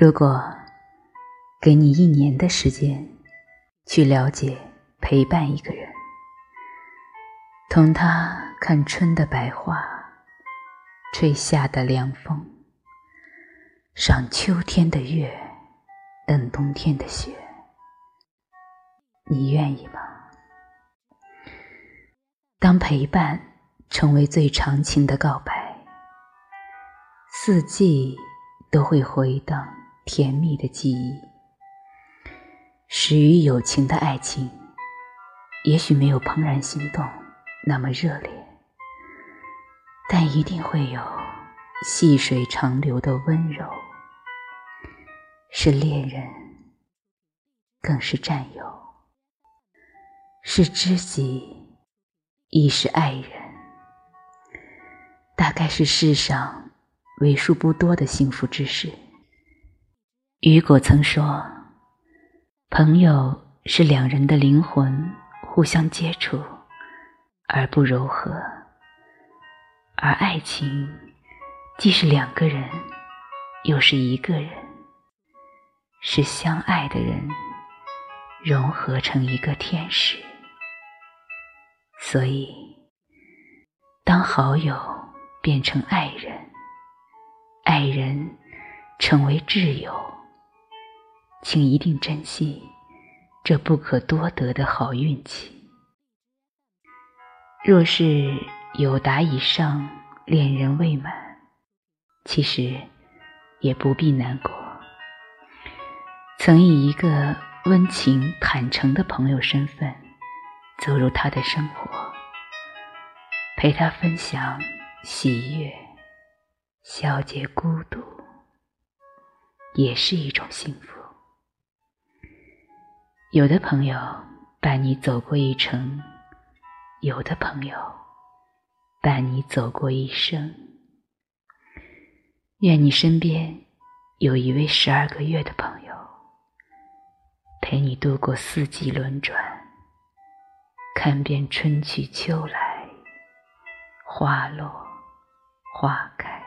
如果给你一年的时间去了解、陪伴一个人，同他看春的白花，吹夏的凉风，赏秋天的月，等冬天的雪，你愿意吗？当陪伴成为最长情的告白，四季都会回荡甜蜜的记忆。始于友情的爱情，也许没有怦然心动那么热烈，但一定会有细水长流的温柔。是恋人，更是战友，是知己。亦是爱人，大概是世上为数不多的幸福之事。雨果曾说：“朋友是两人的灵魂互相接触而不柔和，而爱情既是两个人，又是一个人，是相爱的人融合成一个天使。”所以，当好友变成爱人，爱人成为挚友，请一定珍惜这不可多得的好运气。若是有达以上，恋人未满，其实也不必难过。曾以一个温情坦诚的朋友身份。走入他的生活，陪他分享喜悦，消解孤独，也是一种幸福。有的朋友伴你走过一程，有的朋友伴你走过一生。愿你身边有一位十二个月的朋友，陪你度过四季轮转。看遍春去秋来，花落花开。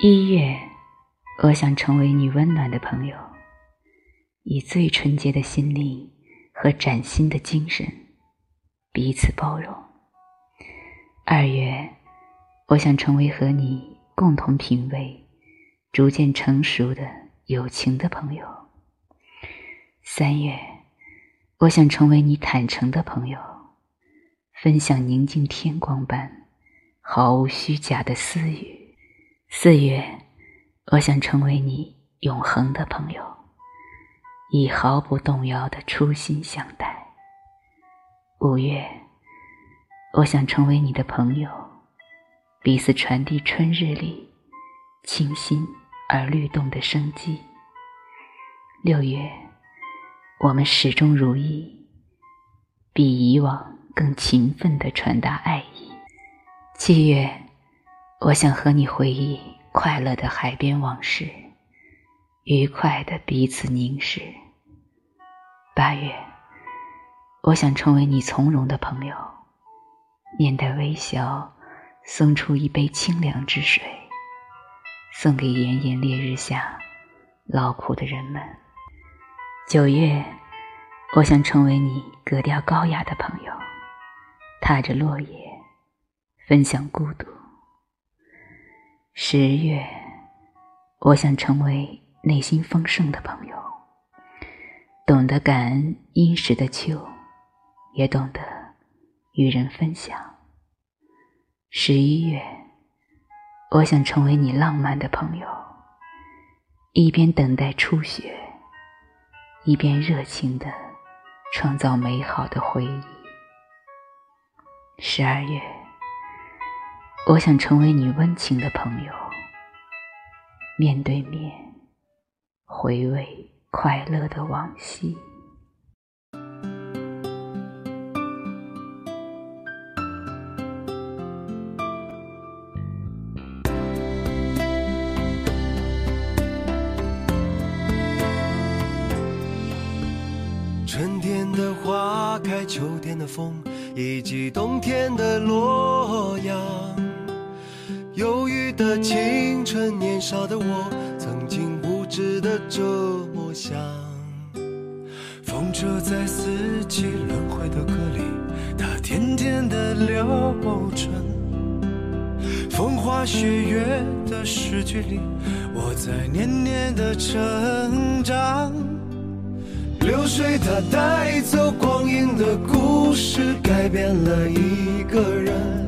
一月，我想成为你温暖的朋友，以最纯洁的心灵和崭新的精神彼此包容。二月，我想成为和你共同品味、逐渐成熟的友情的朋友。三月。我想成为你坦诚的朋友，分享宁静天光般毫无虚假的私语。四月，我想成为你永恒的朋友，以毫不动摇的初心相待。五月，我想成为你的朋友，彼此传递春日里清新而律动的生机。六月。我们始终如一，比以往更勤奋地传达爱意。七月，我想和你回忆快乐的海边往事，愉快的彼此凝视。八月，我想成为你从容的朋友，面带微笑，送出一杯清凉之水，送给炎炎烈日下劳苦的人们。九月，我想成为你格调高雅的朋友，踏着落叶，分享孤独。十月，我想成为内心丰盛的朋友，懂得感恩殷实的秋，也懂得与人分享。十一月，我想成为你浪漫的朋友，一边等待初雪。一边热情的创造美好的回忆。十二月，我想成为你温情的朋友，面对面回味快乐的往昔。春天的花开秋天的风，以及冬天的洛阳。忧郁的青春，年少的我，曾经。止的这么想。风车在四季轮回的歌里，它甜甜的流转。风花雪月的诗句里，我在年年的成长。流水它带走光阴的故事，改变了一个人。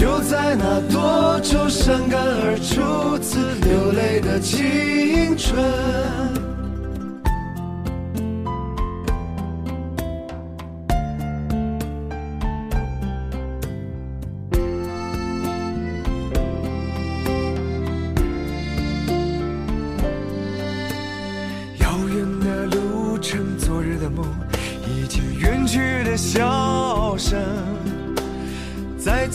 就在那多愁善感而初次流泪的青春。